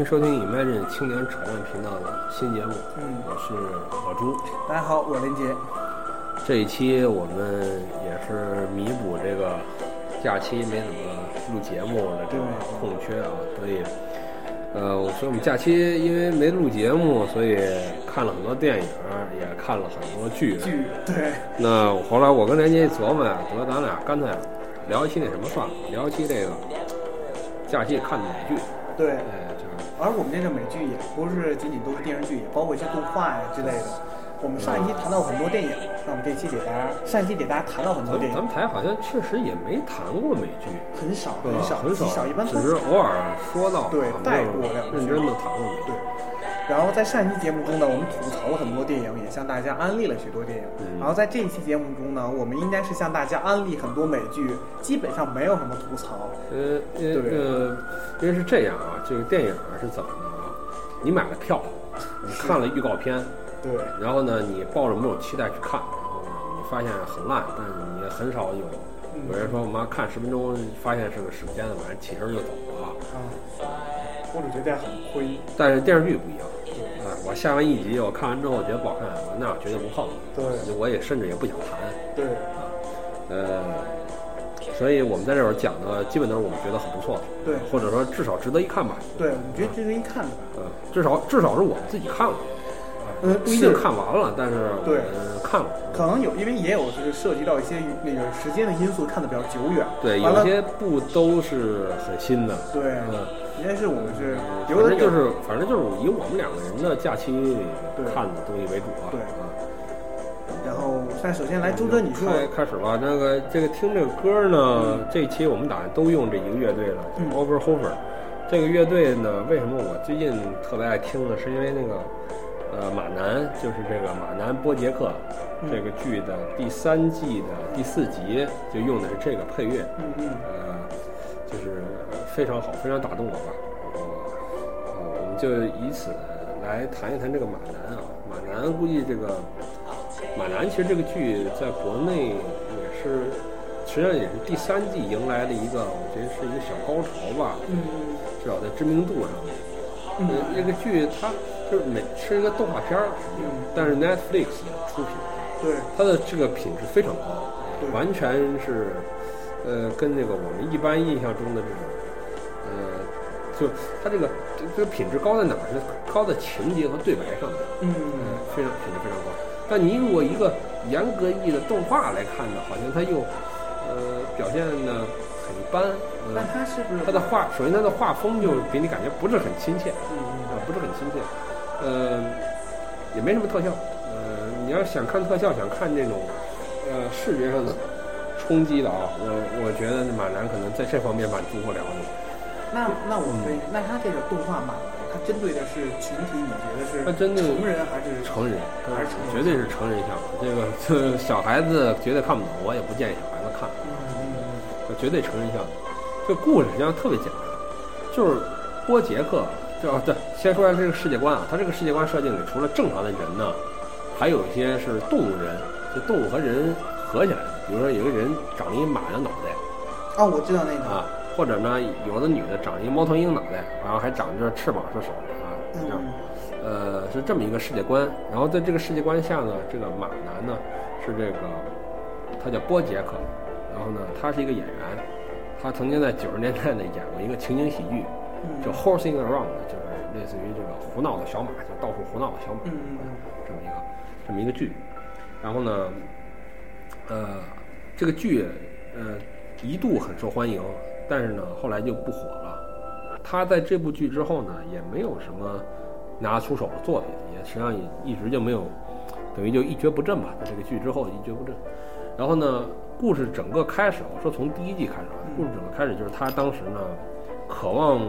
欢迎收听 Imagine 青年扯淡频道的新节目，嗯，我是老朱。大家好，我是林杰。这一期我们也是弥补这个假期没怎么录节目的这个空缺啊，所以，呃，所以我们假期因为没录节目，所以看了很多电影，也看了很多剧。剧对。那后来我跟连杰一琢磨呀，得咱俩干脆聊一期那什么算了，聊一期这个假期看的美剧。对。哎，就是。而我们这个美剧也不是仅仅都是电视剧，也包括一些动画呀之类的。我们上一期谈到很多电影，那我们这期给大家上一期给大家谈到很多电影。咱们台好像确实也没谈过美剧，很少很少很少，一般只是偶尔说到，对带过两认真的谈过美剧。然后在上一期节目中呢，我们吐槽了很多电影，也向大家安利了许多电影。然后在这一期节目中呢，我们应该是向大家安利很多美剧，基本上没有什么吐槽。呃，呃，因为是这样啊，这个电影是怎么的啊？你买了票，你看了预告片。对，然后呢，你抱着某种期待去看，然后呢，你发现很烂，但是你很少有有人说我妈看十分钟，发现是个史片子，晚上起身就走了。啊，或者觉得很亏。但是电视剧不一样，啊，我下完一集，我看完之后我觉得不好看，那我绝对不碰。对，我也甚至也不想谈。对，啊，呃，所以我们在这儿讲的基本都是我们觉得很不错的，对，或者说至少值得一看吧。对，我们觉得值得一看的吧。嗯，至少至少是我们自己看了。嗯，不一定看完了，但是对看了，可能有，因为也有就是涉及到一些那个时间的因素，看的比较久远。对，有些不都是很新的。对，嗯，应该是我们是，反正就是反正就是以我们两个人的假期看的东西为主啊。对啊。然后，但首先来周哥，你说开开始吧。那个这个听这个歌呢，这期我们打算都用这一个乐队了，Overhover。这个乐队呢，为什么我最近特别爱听呢？是因为那个。呃，马南就是这个马南波杰克这个剧的第三季的第四集就用的是这个配乐，嗯嗯，呃，就是非常好，非常打动我吧。呃，我们就以此来谈一谈这个马南啊。马南估计这个马南其实这个剧在国内也是，实际上也是第三季迎来了一个，我觉得是一个小高潮吧。嗯，至少在知名度上面。嗯，这个剧它。就是每是一个动画片儿，但是 Netflix 出品，对它的这个品质非常高，完全是，呃，跟那个我们一般印象中的这种，呃，就它这个这个品质高在哪儿呢？高在情节和对白上面，嗯，非常品质非常高。但你如果一个严格意义的动画来看呢，好像它又，呃，表现的很一般。那它是不是它的画？首先它的画风就给你感觉不是很亲切，嗯啊，不是很亲切。呃，也没什么特效。呃，你要想看特效，想看这种呃视觉上的冲击的啊，我我觉得马南可能在这方面满足不了你。那那我们那他这个动画马南，他针对的是群体，你觉得是？他针对成人还是成人？还是成人绝对是成人向。这个小孩子绝对看不懂，我也不建议小孩子看。嗯嗯嗯。绝对成人向。这故事实际上特别简单，就是波杰克。这对，先说一下这个世界观啊，它这个世界观设定里，除了正常的人呢，还有一些是动物人，就动物和人合起来的。比如说有个人长了一马的脑袋，啊，我知道那个啊，或者呢，有的女的长一猫头鹰脑袋，然后还长着翅膀是手啊，这样，呃，是这么一个世界观。然后在这个世界观下呢，这个马男呢是这个，他叫波杰克，然后呢，他是一个演员，他曾经在九十年代呢演过一个情景喜剧。叫 horsing around，就是类似于这个胡闹的小马，就到处胡闹的小马，这么一个这么一个剧。然后呢，呃，这个剧呃一度很受欢迎，但是呢后来就不火了。他在这部剧之后呢，也没有什么拿出手的作品，也实际上也一直就没有，等于就一蹶不振吧。在这个剧之后一蹶不振。然后呢，故事整个开始，我说从第一季开始啊，故事整个开始就是他当时呢。渴望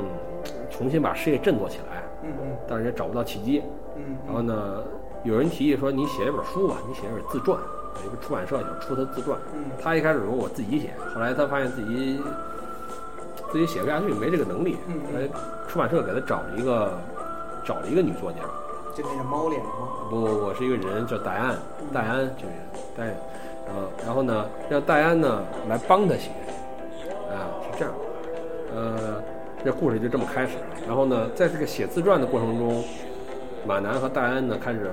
重新把事业振作起来，嗯嗯，但是也找不到契机，嗯，然后呢，有人提议说你写一本书吧，你写一本自传，有一个出版社想出他自传，嗯，他一开始说我自己写，后来他发现自己自己写不下去，没这个能力，嗯，来出版社给他找了一个找了一个女作家，就那个猫脸吗？不，我是一个人叫戴安，戴安这个人，戴，然后然后呢，让戴安呢来帮他写，啊，是这样，呃。这故事就这么开始了。然后呢，在这个写自传的过程中，马南和戴安呢开始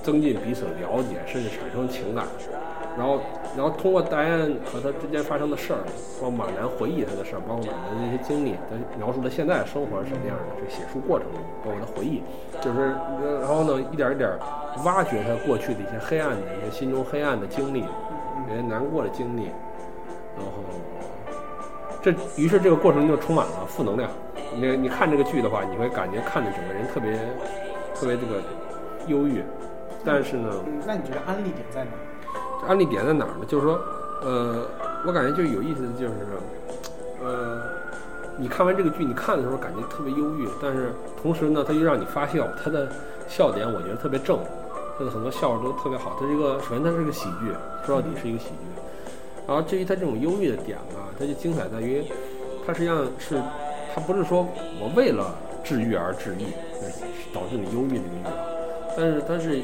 增进彼此的了解，甚至产生情感。然后，然后通过戴安和他之间发生的事儿，包括马南回忆他的事儿，包括马南的一些经历，他描述他现在生活是什么样的。这写书过程中，包括他回忆，就是然后呢，一点一点挖掘他过去的一些黑暗的一些心中黑暗的经历，一些难过的经历。然后，这于是这个过程就充满了负能量。你你看这个剧的话，你会感觉看着整个人特别特别这个忧郁。但是呢，那你觉得安利点在哪？安利点在哪儿呢？就是说，呃，我感觉就有意思的就是，呃，你看完这个剧，你看的时候感觉特别忧郁，但是同时呢，它又让你发笑，它的笑点我觉得特别正，它的很多笑都特别好。它是一个，首先它是个喜剧，说到底是一个喜剧。然后至于它这种忧郁的点啊，它就精彩在于，它实际上是，它不是说我为了治愈而治愈，导致你忧郁的一个欲望，但是它是。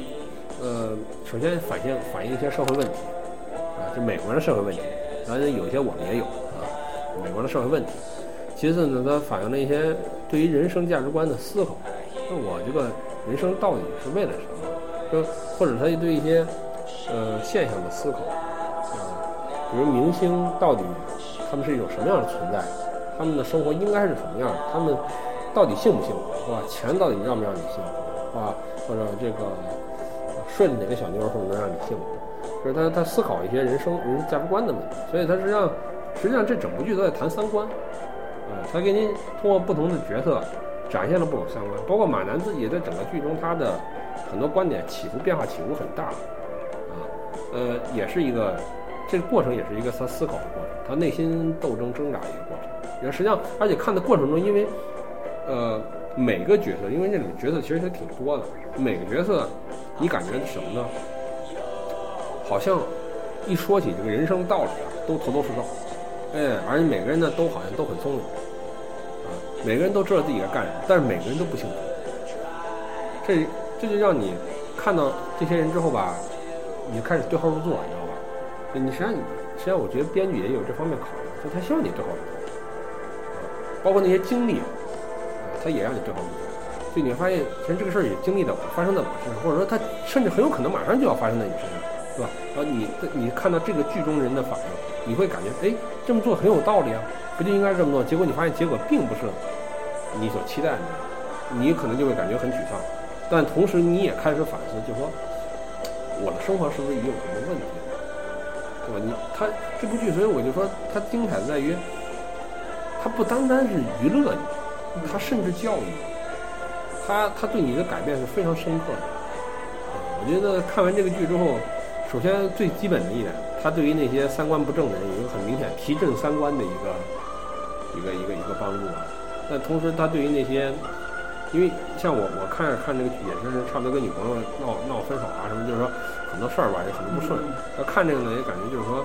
呃，首先反映反映一些社会问题，啊，就美国的社会问题，当然有些我们也有啊，美国的社会问题。其次呢，它反映了一些对于人生价值观的思考，那我这个人生到底是为了什么？就或者他对一些呃现象的思考，啊，比如明星到底他们是一种什么样的存在？他们的生活应该是什么样的？他们到底幸不幸福？是吧？钱到底让不让你幸福？是吧，或者这个。顺着哪个小妞儿或者能让你幸福，就是他他思考一些人生人生价值观的问题，所以他实际上实际上这整部剧都在谈三观，啊，他给您通过不同的角色展现了不同三观，包括马南自己在整个剧中他的很多观点起伏变化起伏很大，啊，呃，也是一个这个过程也是一个他思考的过程，他内心斗争挣扎的一个过程，也实际上而且看的过程中，因为呃每个角色，因为那种角色其实也挺多的，每个角色。你感觉什么呢？好像一说起这个人生道理啊，都头头是道，哎，而且每个人呢都好像都很聪明，啊，每个人都知道自己在干什么，但是每个人都不幸福。这这就让你看到这些人之后吧，你就开始对号入座，你知道吧？你实际上，实际上我觉得编剧也有这方面考虑，就他希望你对号入座，包括那些经历，他也让你对号入座。就你会发现，其实这个事儿也经历在我发生在我身上，或者说他甚至很有可能马上就要发生在你身上，是吧？然后你你看到这个剧中人的反应，你会感觉，哎，这么做很有道理啊，不就应该这么做？结果你发现结果并不是你所期待的，你可能就会感觉很沮丧。但同时你也开始反思，就说我的生活是不是也有什么问题，对吧？你他这部剧，所以我就说它精彩在于，它不单单是娱乐你，它甚至教育你。他他对你的改变是非常深刻的，我觉得看完这个剧之后，首先最基本的一点，他对于那些三观不正的人有一个很明显提振三观的一个一个一个一个帮助啊。但同时，他对于那些，因为像我我看着看这个剧也是差不多跟女朋友闹闹分手啊什么，就是说很多事儿吧也很多不顺。那看这个呢，也感觉就是说，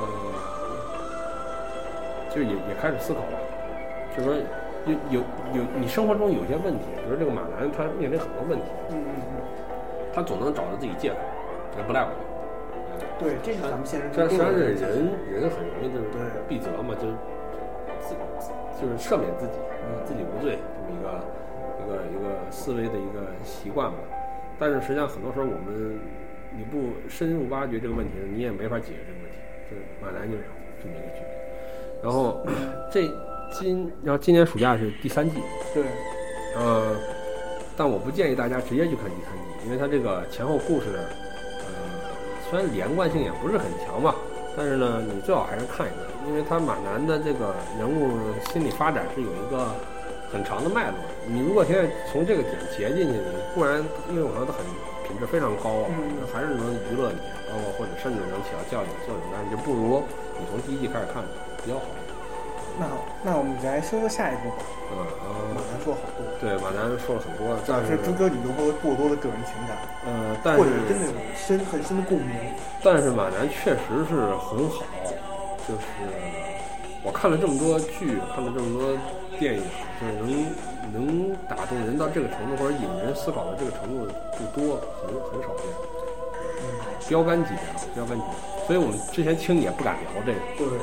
呃，就也也开始思考了，就是说。有有有，你生活中有些问题，比如这个马兰，他面临很多问题，嗯嗯嗯，他总能找到自己借口，也不赖我。对，这是咱们现实中。实际上，人人很容易就是闭责嘛，就是自就是赦免自己，自己无罪这么一个一个一个思维的一个习惯吧。但是实际上，很多时候我们你不深入挖掘这个问题，你也没法解决这个问题。就是马兰就是这么一个局面，然后 这。今然后今年暑假是第三季，对，呃，但我不建议大家直接去看第三季，因为它这个前后故事，呃，虽然连贯性也不是很强吧，但是呢，你最好还是看一看，因为它马南的这个人物心理发展是有一个很长的脉络。你如果现在从这个点截进去，你固然因为我说它很品质非常高，还是能娱乐你，包括或者甚至能起到教育作用，但是就不如你从第一季开始看比较好。那好，那我们来说说下一步吧。嗯，马南说了好多。对，马南说了很多，但是朱哥你都会过多的个人情感。呃，但是或者真的有深很深的共鸣。但是马南确实是很好，就是我看了这么多剧，看了这么多电影，就是能能打动人到这个程度，或者引人思考的这个程度不多，很很少见。嗯标杆级别的，标杆级别。所以我们之前轻也不敢聊这个。对。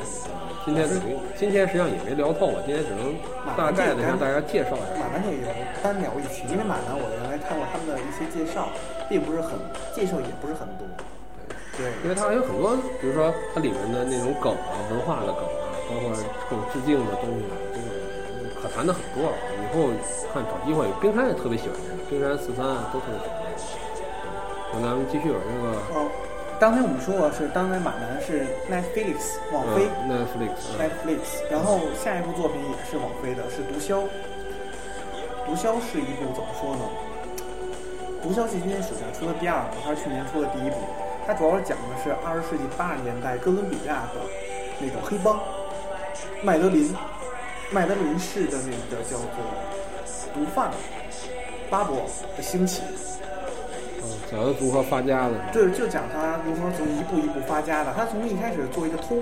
今天今天实际上也没聊透啊，今天只能大概的向大家介绍一下。马南这个单聊一期，因为马南我原来看过他们的一些介绍，并不是很介绍也不是很多。对，因为它还有很多，比如说它里面的那种梗啊，文化的梗啊，包括各种致敬的东西啊，这个可谈的很多。以后看找机会，冰山也特别喜欢这个，冰山四三都特别喜欢这个。那咱们继续有这个。刚才我们说过是，当年马南是 Netflix 网飞，Netflix Netflix，然后下一部作品也是网飞的，是《毒枭》。《毒枭》是一部怎么说呢？《毒枭》是今年暑假出的第二部，还是去年出的第一部？它主要讲的是二十世纪八十年代哥伦比亚的那种黑帮，麦德林，麦德林市的那个叫做毒贩巴博的兴起。讲他如何发家的，对，就讲他如何从一步一步发家的。他从一开始做一个偷，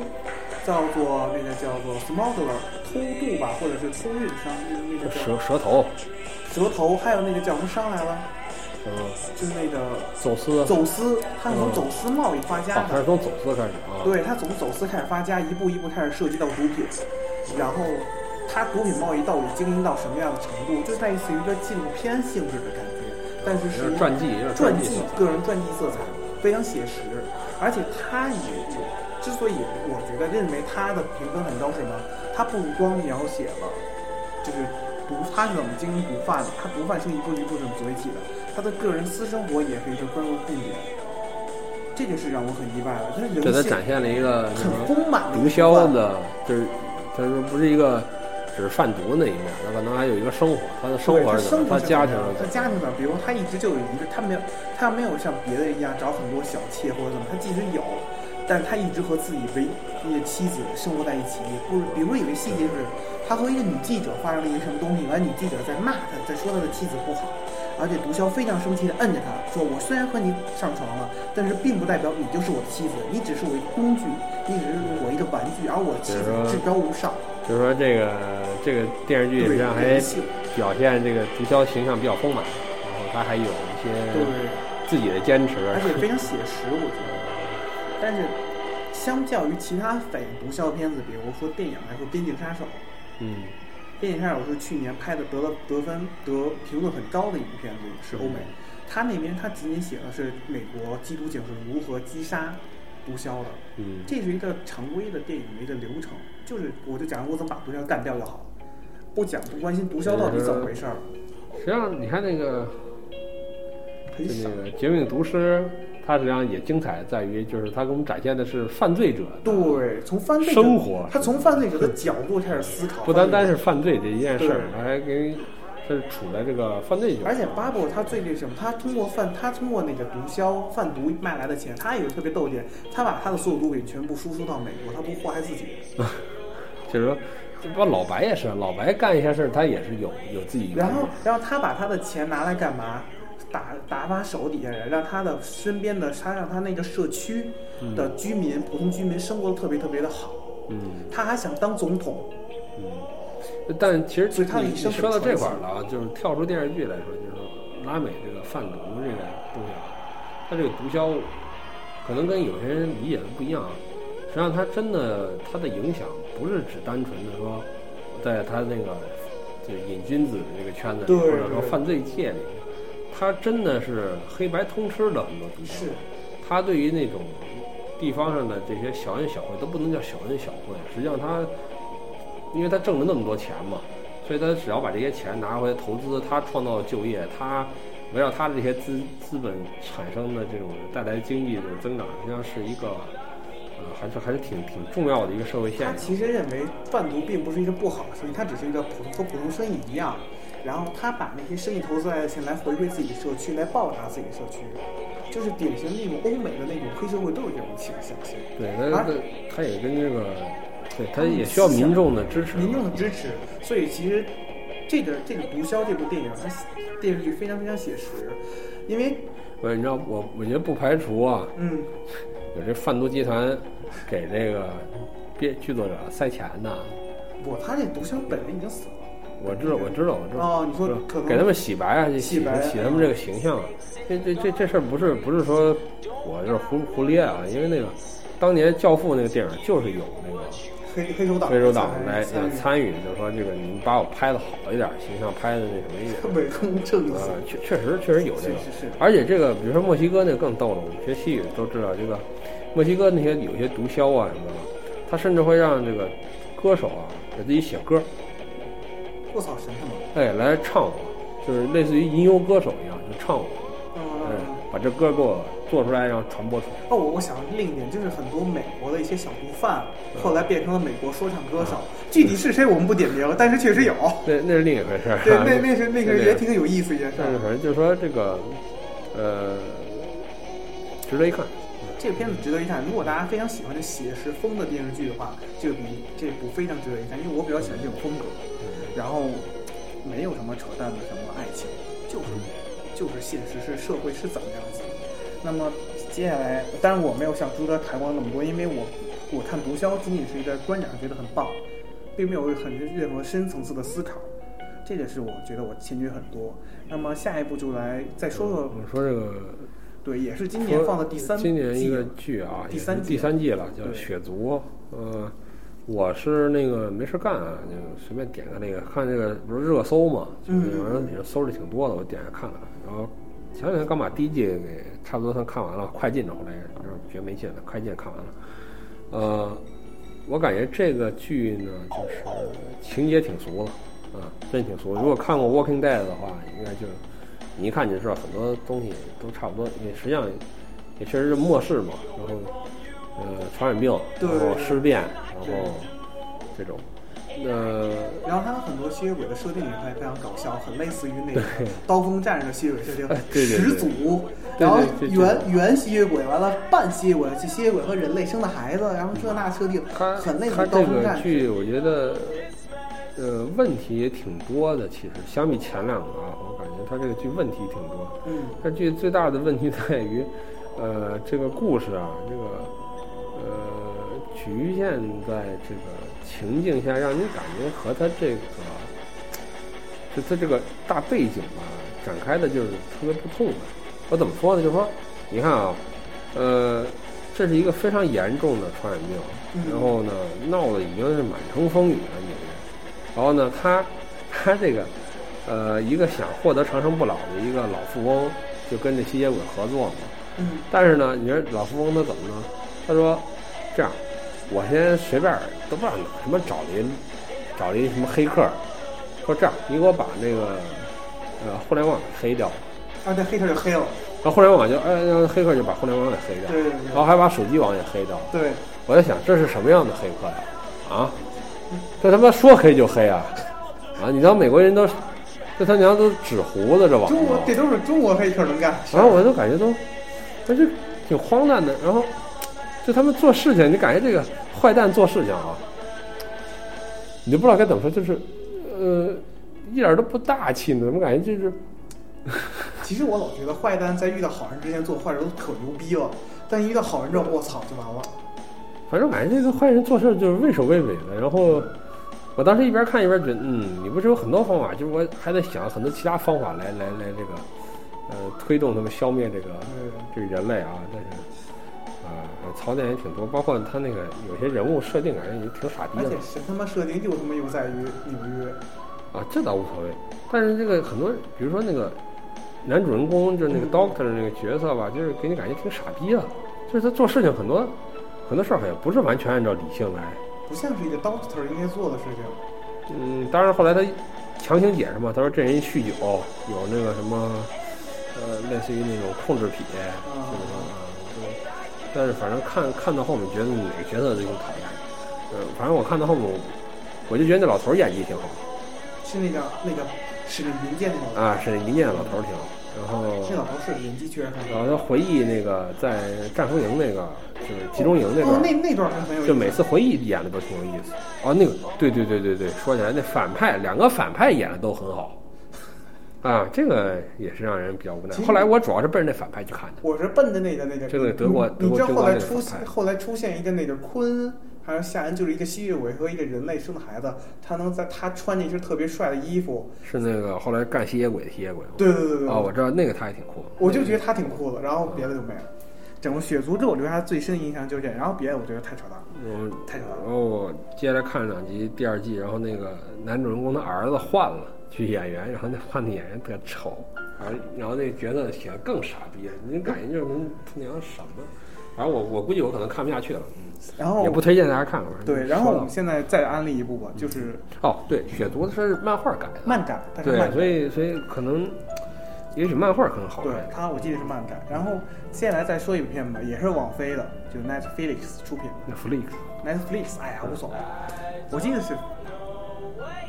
叫做那个叫做 smuggler，偷渡吧，或者是偷运商，那个蛇蛇头，蛇头，还有那个叫什么商来了？嗯，就是那个走私，走私，他是从走私贸易发家的。他是从走私开始啊？对，他从走私开始发家，一步一步开始涉及到毒品，然后他毒品贸易到底经营到什么样的程度，就类似于一个纪录片性质的感觉。但是是传记，传记，个人传记色彩非常写实，而且他也之所以我觉得认为他的评分很高，是什么？他不光描写了就是毒，他是怎么经营毒贩的，他毒贩是一步一步怎么崛起的，他的个人私生活也是一个关注重点，这就是让我很意外的。他人给他展现了一个很丰满的毒枭的，就是他说不是一个。是贩毒那一面，他可能还有一个生活，他的生活是怎么？他家庭他家庭呢？比如他一直就有一个，他没有，他没有像别的一样找很多小妾或者怎么，他即使有，但他一直和自己唯一的妻子生活在一起。不是，比如有一个细节是，他和一个女记者发生了一个什么东西，完女记者在骂他，在说他的妻子不好，而且毒枭非常生气的摁着他说：“我虽然和你上床了，但是并不代表你就是我的妻子，你只是我一个工具，你只是我一个玩具，而我的妻子至高无上。”就是说，这个这个电视剧实际上还表现这个毒枭形象比较丰满，然后他还有一些自己的坚持，而且非常写实，我觉得。但是，相较于其他反映毒枭的片子，比如说电影来说，《边境杀手》，嗯，《边境杀手》是去年拍的，得了得分得评论很高的一部片子，是欧美。他那边他仅仅写的是美国缉毒警是如何击杀。毒枭的，嗯，这是一个常规的电影的一个流程，就是我就讲我怎么把毒枭干掉就好，不讲不关心毒枭到底怎么回事儿。实际上，你看那个，就那个《绝命毒师》，它实际上也精彩在于，就是它给我们展现的是犯罪者，对，从犯罪生活，他从犯罪者的角度开始思考，不单单是犯罪这一件事儿，还给。是处在这个犯罪而且巴布他最那什么，他通过贩，他通过那个毒枭贩毒卖来的钱，他有个特别逗点，他把他的所有毒品全部输出到美国，他不祸害自己。就是说，这不老白也是，老白干一些事儿，他也是有有自己。然后，然后他把他的钱拿来干嘛？打打发手底下人，让他的身边的他让他那个社区的居民，普通居民生活的特别特别的好。嗯。他还想当总统。嗯。但其实你说到这块儿了啊，就是跳出电视剧来说，就是说拉美这个贩毒这个东西啊，它这个毒枭可能跟有些人理解的不一样啊。实际上，它真的它的影响不是只单纯的说，在他那个就瘾君子的这个圈子里，或者说犯罪界里，他真的是黑白通吃的很多毒枭。他对于那种地方上的这些小恩小惠都不能叫小恩小惠，实际上他。因为他挣了那么多钱嘛，所以他只要把这些钱拿回来投资，他创造就业，他围绕他的这些资资本产生的这种带来经济的增长，实际上是一个呃，还是还是挺挺重要的一个社会现象。他其实认为贩毒并不是一个不好的生意，它只是一个普通和普通生意一样。然后他把那些生意投资来的钱来回馈自己的社区，来报答自己社区，就是典型那种欧美的那种黑社会都有这种倾向性。对，他他也跟这个。对，他也需要民众的支持。民众的支持，所以其实这个这个毒枭这部电影，它电视剧非常非常写实，因为不是你知道我我觉得不排除啊，嗯，有这贩毒集团给这个编剧作者塞钱呢。不，他这毒枭本人已经死了。我知道，我知道，我知道。哦，你说给他们洗白啊，洗洗白洗他们这个形象。这这这这事儿不是不是说我就是胡胡咧啊，因为那个当年《教父》那个电影就是有那个黑黑手党黑手党来参与就是说这个你们把我拍的好一点，形象拍的那什么一点。伪公正义。呃，确确实确实有这个，是是是而且这个比如说墨西哥那个更逗了，我们学西语都知道，这个墨西哥那些有些毒枭啊什么的，他甚至会让这个歌手啊给自己写歌，我操，神他妈！哎，来唱我，就是类似于吟游歌手一样，就唱我，哎嗯，，把这歌给我做出来，然后传播出去。哦，我我想另一点就是很多美国的一些小毒贩，嗯后来变成了美国说唱歌手。具体是谁我们不点名，但是确实有。那那是另一回事儿。对，那那是 那个也挺有意思一件事儿。但是反正就是说这个，呃，值得一看。这个片子值得一看。如果大家非常喜欢这写实风的电视剧的话，这个比这部非常值得一看，因为我比较喜欢这种风格。然后没有什么扯淡的什么爱情，就是就是现实是社会是怎么样子。那么接下来，当然我没有像朱德谈过那么多，因为我我看《毒枭》仅仅是一个观感上觉得很棒，并没有很任何深层次的思考。这个是我觉得我欠缺很多。那么下一步就来再说说我，说这个对，也是今年放的第三季，今年一个剧啊，第三季第三季了，叫《对血族》。呃，我是那个没事干啊，就随便点个那个，看这个不是热搜嘛，就是嗯有人也搜的挺多的，我点开看了。然后前两天刚把第一季给差不多算看完了，快进着，后来就是觉得没劲了，快进看完了。呃，我感觉这个剧呢，就是情节挺俗的啊，真挺俗。如果看过《Walking Dead》的话，应该就你一看你就知道很多东西都差不多。因为实际上也确实是末世嘛，然后呃传染病，对然后尸变，然后这种呃然后它的很多吸血鬼的设定也还非常搞笑，很类似于那个刀锋战士的吸血鬼设定哎，对对对始祖，然后原原吸血鬼，完了半吸血鬼，吸血鬼和人类生的孩子，然后这那设定很类似刀锋战士。剧，我觉得呃问题也挺多的。其实相比前两个啊，它这个剧问题挺多。嗯，这剧最大的问题在于，呃，这个故事啊，这个呃局限在这个情境下，让你感觉和它这个就它这个大背景吧，展开的就是特别不痛快。我怎么说呢？就是说，你看啊，呃，这是一个非常严重的传染病，嗯然后呢，闹得已经是满城风雨了，纽约。然后呢，他他这个呃，一个想获得长生不老的一个老富翁，就跟这吸血鬼合作嘛。嗯但是呢，你说老富翁他怎么呢？他说这样，我先随便都不知道哪什么找了一找了一什么黑客，说这样，你给我把那个呃互联网给黑掉，啊，那黑客就黑了，然后互联网就哎，让黑客就把互联网给黑掉，对对然后还把手机网也黑掉。对，我在想这是什么样的黑客呀？啊，这他妈说黑就黑啊！啊，你知道美国人都这他娘都纸糊子这网中国，这都是中国黑客能干。然后我就感觉都，这就挺荒诞的。然后就他们做事情，你感觉这个坏蛋做事情啊，你就不知道该怎么说，就是呃，一点都不大气呢，怎么感觉就是其实我老觉得坏蛋在遇到好人之前做坏事都可牛逼了，但一遇到好人之后，我操就完了。反正感觉这个坏人做事就是畏首畏尾的。然后我当时一边看一边觉得，嗯，你不是有很多方法，就是我还在想很多其他方法来来来这个呃推动他们消灭这个这个人类啊，但是。啊、槽点也挺多，包括他那个有些人物设定感觉也挺傻逼的而且神他妈设定就他妈又在于纽约，啊，这倒无所谓。但是这个很多，比如说那个男主人公，就是那个 Doctor 的那个角色吧，就是给你感觉挺傻逼的，就是他做事情很多很多事儿好像不是完全按照理性来。不像是一个 doctor 应该做的事情。嗯，当然后来他强行解释嘛，他说这人酗酒，有那个什么呃，类似于那种控制癖，就是说啊，但是反正看看到后面，觉得哪个角色都挺讨厌。嗯，反正我看到后面，我就觉得那老头儿演技挺好是那个那个使命民间那种啊，是那民间的老头儿挺好。然后这老头是演技确实很好。然后他回忆那个在战俘营那个就是集中营那段哦儿，那那段还很有意思。就每次回忆演的都挺有意思。哦，那个，对对对对对，说起来那反派两个反派演的都很好，啊，这个也是让人比较无奈后来我主要是奔着那反派去看的。我是奔着那个那个，这个德国你你知道后来出后来出现一个那个昆他说夏恩就是一个吸血鬼和一个人类生的孩子，他能在他穿着一身特别帅的衣服，是那个后来干吸血鬼的吸血鬼吗？对对对对，哦，我知道那个他也挺酷的。我就觉得他挺酷的，然后别的就没了。整个血族之后留下最深的印象就是这，然后别的我觉得太扯淡了，嗯，太扯淡了。然后我接下来看了两集第二季，然后那个男主人公的儿子换了去演员，然后那换的演员特丑，然后然后那角色写的更傻逼，你感觉就是他娘什么？反正我我估计我可能看不下去了，嗯，然后也不推荐大家看。反正对，然后我们现在再安利一部吧，就是哦，对，血族是漫画改的，漫改，但是对漫，改。所以所以可能也许漫画可能好对看。它，我记得是漫改。然后接下来再说一部片吧，也是网飞的，就 Netflix 出品的。那 Flix Netflix，哎呀，无所谓。我记得是，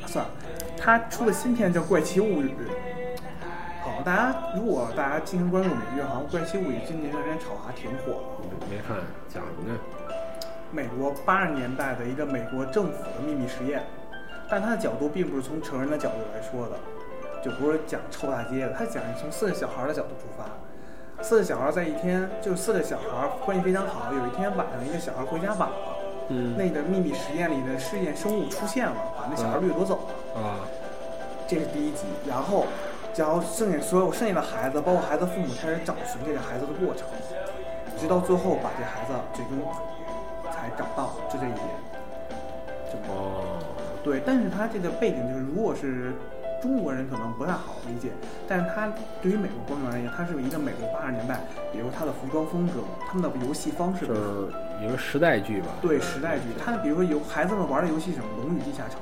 算了，他出的新片叫《怪奇物语》。好，大家如果大家经常关注美剧，好像《怪奇物语》今年这段时间炒得还挺火的。没看，讲什么呢？美国八十年代的一个美国政府的秘密实验，但它的角度并不是从成人的角度来说的，就不是讲臭大街的，它讲是从四个小孩的角度出发。四个小孩在一天，就四个小孩关系非常好。有一天晚上，一个小孩回家晚了，嗯那个秘密实验里的试验生物出现了，把那小孩掠夺走了。啊，这是第一集，然后，然后剩下所有剩下的孩子，包括孩子父母开始找寻这个孩子的过程，直到最后把这孩子最终才找到，就这一点。就哦，对，但是他这个背景就是，如果是中国人可能不太好理解，但是他对于美国观众而言，它是一个美国八十年代，比如他的服装风格、他们的游戏方式就，是一个时代剧吧。对时代剧，他比如说有孩子们玩的游戏什么《龙与地下城》，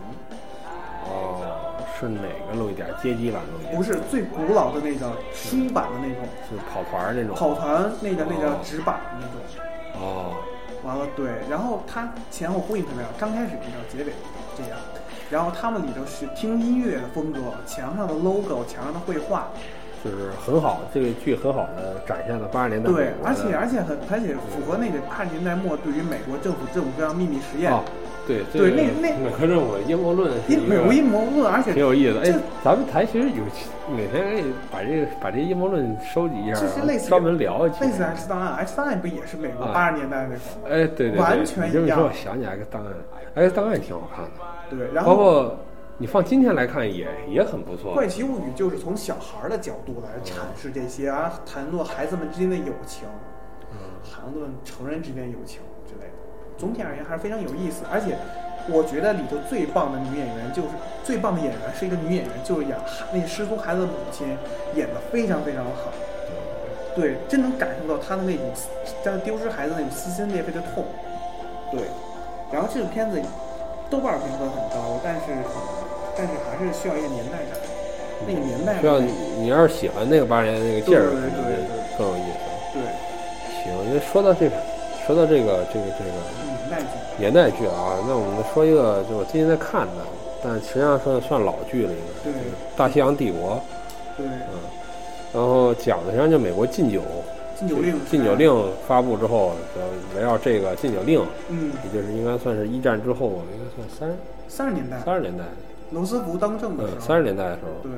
哦，是哪个路一点？街机版路一点？不是最古老的那个书版的那种。是跑团儿那种。跑团那个那个哦纸板的那种，哦，完了对，然后它前后呼应特别好，刚开始比较结尾这样，然后他们里头是听音乐的风格，墙上的 logo，墙上的绘画，就是很好，这个剧很好的展现了八十年代对而且而且很而且符合那个八十年代末对于美国政府各种各样秘密实验，哦，对对那那美国任务阴谋论是一个因美国阴谋论，而且挺有意思。哎，咱们台其实有哪天可以把这个把这阴谋论收集一下，就是类似于专门聊一期。类似 X 档案，X 档案不也是美国啊八十年代那会儿？哎，对对对，完全一样你这么说，我想起来个档案，X 档案也挺好看的，对，然后。包括你放今天来看也也很不错。怪奇物语就是从小孩儿的角度来阐释这些啊，谈论孩子们之间的友情，谈论成人之间友情。总体而言还是非常有意思，而且我觉得里头最棒的女演员就是最棒的演员是一个女演员，就是演孩那失踪孩子的母亲，演得非常非常好。对，真能感受到她的那种将丢失孩子那种撕心裂肺的痛。对，然后这个片子豆瓣评分很高，但是但是还是需要一个年代感，那个年代感需要你你要是喜欢那个八十年代那个劲儿，对对对对更有意思。对行，因为说到这个，说到这个这个这个年代感。年代剧啊，那我们说一个，就我最近在看的，但实际上算算老剧了，应该大西洋帝国》。对，嗯，然后讲的实际上就美国禁酒，禁酒令，禁酒，令发布之后，就围绕这个禁酒令，嗯，也就是应该算是一战之后，应该算三三十年代，三十年代，罗斯福当政的时嗯，候，三十年代的时候，对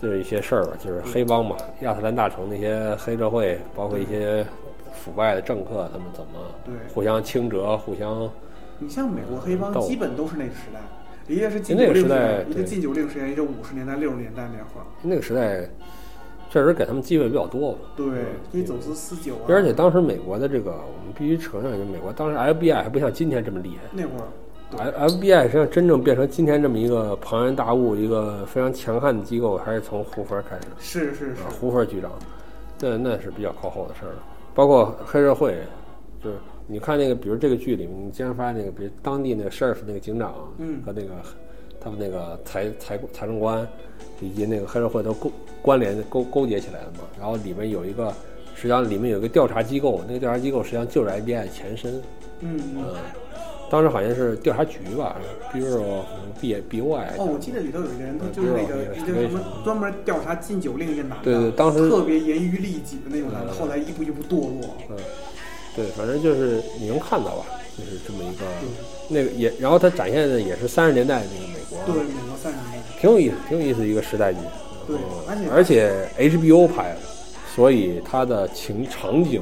就是一些事儿吧，就是黑帮嘛，亚特兰大城那些黑社会，包括一些腐败的政客，他们怎么对互相倾折，互相你像美国黑帮基本都是那个时代，一个是禁酒令那个时代一个对禁酒令时代，一个五十年代、六十年代那会儿，那个时代，确实给他们机会比较多吧。对，因为走私私酒啊，而且当时美国的这个，我们必须承认，就美国当时 FBI 还不像今天这么厉害。那会儿，F FBI 实际上真正变成今天这么一个庞然大物、一个非常强悍的机构，还是从胡佛开始。是是是啊，，胡佛局长，那那是比较靠后的事儿了。包括黑社会，就是你看那个，比如这个剧里面，你经常发现那个，比如当地那个 sheriff 那个警长，嗯和那个他们那个财财财政官以及那个黑社会都勾关联勾勾结起来了嘛。然后里面有一个，实际上里面有一个调查机构，那个调查机构实际上就是 FBI 的前身，嗯嗯嗯。当时好像是调查局吧，Bureau B B O I。哦，我记得里头有一个人，他就是那个嗯一个什么专门调查禁酒令一个男的，对对当时特别严于律己的那种男的，嗯。后来一步一步堕落。嗯，对，反正就是你能看到吧，就是这么一个那个也，然后他展现的也是三十年代那个美国，对，美国三十年代，挺有意思，挺有意思一个时代剧。对而且而且 HBO 拍的，所以它的情场景、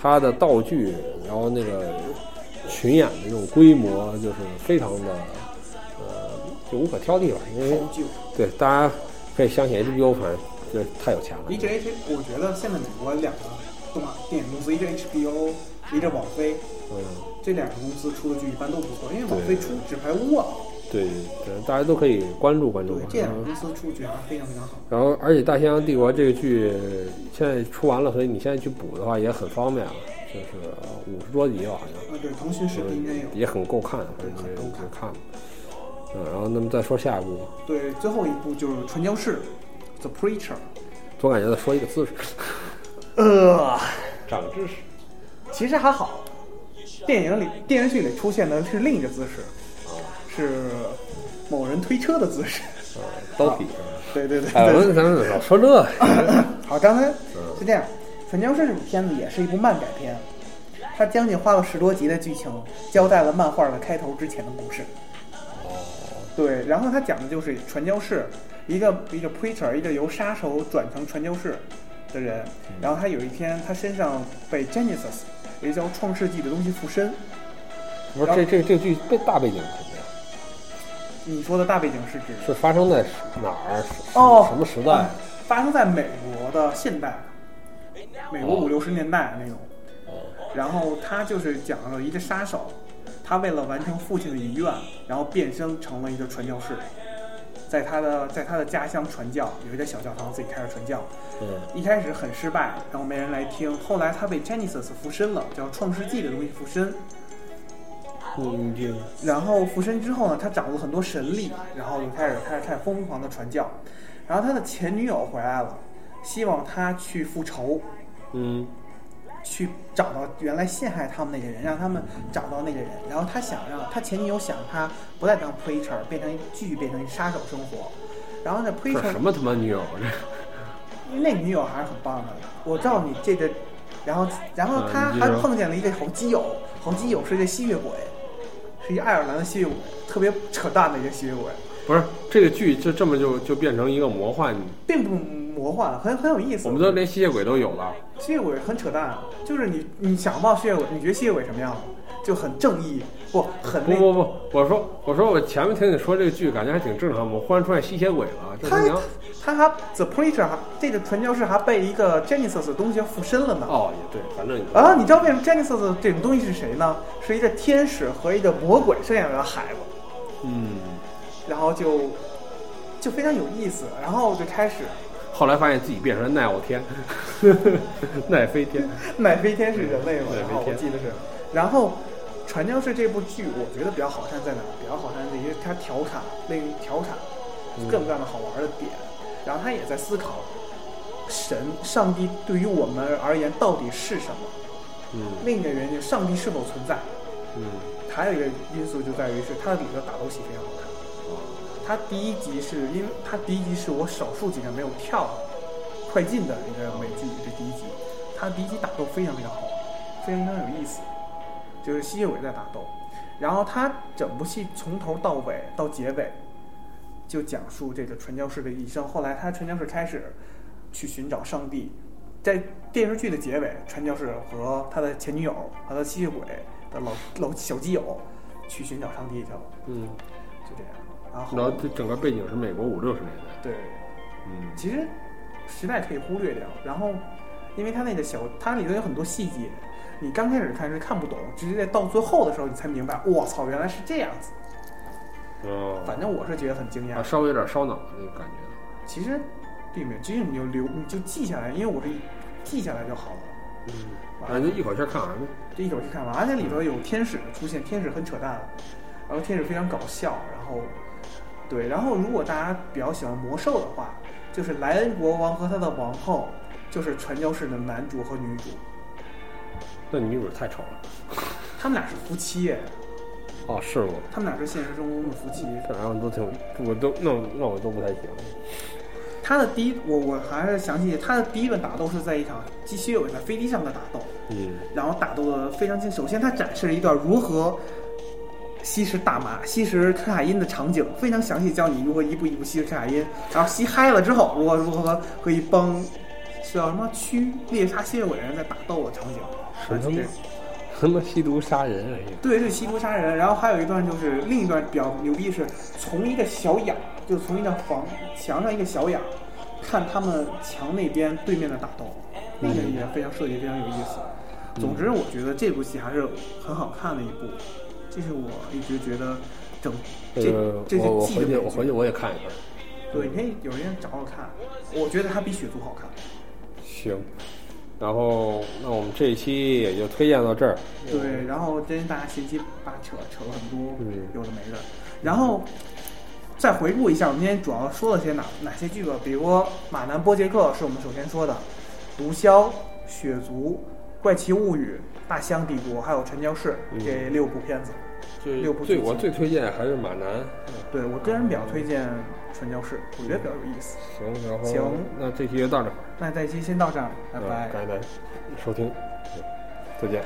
它的道具，然后那个群演的这种规模就是非常的呃就无可挑剔吧，因为。对大家可以相信 HBO 反正就是太有钱了。一直 H，我觉得现在美国两个动画电影公司，一个 HBO，一个网飞，嗯，这两个公司出的剧一般都不错，因为网飞对出《纸牌屋》啊，对对，大家都可以关注关注，。对这两公司出剧还是非常非常好。然后，而且《大西洋帝国》这个剧现在出完了，所以你现在去补的话也很方便了，就是五十多集吧，好像。啊，对，腾讯视频应该有。也很够看，反正就很够看就看吧。嗯，然后那么再说下一部，对，最后一部就是《传教士》，The Preacher。总感觉在说一个姿势，呃，长知识。其实还好，电影里、电视剧里出现的是另一个姿势，是某人推车的姿势。啊，刀笔是吧？对对对哎，我。们咱们老说这，好，刚才是这样，《传教士》这部片子也是一部漫改片，它将近花了十多集的剧情，交代了漫画的开头之前的故事。哦，对，然后它讲的就是传教士，一个一个 preacher，一个由杀手转成传教士的人，然后他有一天他身上被 Genesis，也叫创世纪的东西附身。不是这这这剧背大背景是什么呀？你说的大背景是指是发生在哪儿？哦什么时代？发生在美国的现代，美国五六十年代那种。然后他就是讲了一个杀手，他为了完成父亲的遗愿，然后变身成了一个传教士，在他的在他的家乡传教，有一个小教堂自己开始传教。嗯，一开始很失败，然后没人来听。后来他被 Genesis 附身了，叫创世纪的东西附身。嗯，然后附身之后呢，他掌握很多神力，然后就开始开始开始疯狂的传教。然后他的前女友回来了，希望他去复仇，嗯去找到原来陷害他们那个人，让他们找到那个人。然后他想让他前女友想他不再当 preacher，变成继续变成一杀手生活。然后呢这，preacher 什么他妈女友？这那女友还是很棒的。我告诉你这个，然后然后他还碰见了一个好基友，好基友是一个吸血鬼，是一爱尔兰的吸血鬼，特别扯淡的一个吸血鬼，不是这个剧就这么就就变成一个魔幻？并不魔幻，很很有意思。我们都连吸血鬼都有了。吸血鬼很扯淡，就是你你想不到吸血鬼，你觉得吸血鬼什么样？就很正义，不很那不不不，我说我说我前面听你说这个剧，感觉还挺正常。我忽然出现吸血鬼了，这他他娘！他还 The Preacher 还这个传教士还被一个 Genesis 的东西附身了呢。哦，也对，反正啊，你知道为什么 Genesis 这种东西是谁呢？是一个天使和一个魔鬼生下来的孩子，嗯，然后就就非常有意思，然后就开始后来发现自己变成了奈奥天，奈飞天。奈飞天是人类嘛，嗯然后奈飞天我记得是，然后传教士这部剧我觉得比较好看在哪？比较好看在于它调侃，那个调侃嗯各种各样的好玩的点，然后他也在思考神、上帝对于我们而言到底是什么。嗯另一个原因，上帝是否存在？嗯，还有一个因素就在于是它的里头打斗戏非常好看。它第一集是因为它第一集是我少数几个没有跳快进的一个美剧，这第一集，它第一集打斗非常非常好，非常非常有意思，就是吸血鬼在打斗，然后它整部戏从头到尾到结尾，就讲述这个传教士的一生。后来他传教士开始去寻找上帝，在电视剧的结尾，传教士和他的前女友和他吸血鬼的老老小基友去寻找上帝去了，嗯，然后然后这整个背景是美国五六十年代。对，嗯其实时代可以忽略掉。然后，因为它那个小，它里头有很多细节，你刚开始看是看不懂，直接到最后的时候你才明白，我操，原来是这样子。哦，反正我是觉得很惊讶啊，。稍微有点烧脑的那个感觉。其实并没有，其实你就留，你就记下来，因为我是记下来就好了。嗯，反正就一口气看完呗。这一口气看完，而且里头有天使的出现，天使很扯淡，然后天使非常搞笑，然后对，然后如果大家比较喜欢魔兽的话，就是莱恩国王和他的王后，就是传教士的男主和女主，那女主太丑了。他们俩是夫妻耶，哦，是吗？他们俩是现实中的夫妻。这两样都挺，我都那那我都不太行。他的第一，我我还是详细，他的第一轮打斗是在一场吸血鬼在飞机上的打斗，嗯然后打斗的非常精。首先，他展示了一段如何吸食大麻、吸食可卡因的场景，非常详细教你如何一步一步吸食可卡因，然后吸嗨了之后，如何如何和一帮是叫什么驱猎杀吸血鬼的人在打斗的场景。是他妈这他妈吸毒杀人啊！对，是吸毒杀人。然后还有一段就是另一段比较牛逼，是从一个小眼，就从一个房墙上一个小眼，看他们墙那边对面的打斗，那个也非常设计非常有意思。总之，我觉得这部戏还是很好看的一部，这是我一直觉得整这这我我回去我回去我也看一看。对，你可以有时间找我看，我觉得它比血族好看。行，然后那我们这一期也就推荐到这儿。对，然后真是大家闲七八扯扯了很多嗯有的没的，然后再回顾一下我们今天主要说了些哪哪些剧吧，比如说《马南波杰克》是我们首先说的，《毒枭》《血族》《怪奇物语》《大香帝国》还有《陈教士》嗯这六部片子。最六部最我最推荐还是马南。对我个人比较推荐《传教士》，我觉得比较有意思。行，然后行那这期就到这儿，那这期先到这儿，拜嗯拜。感谢大家收听，嗯再见。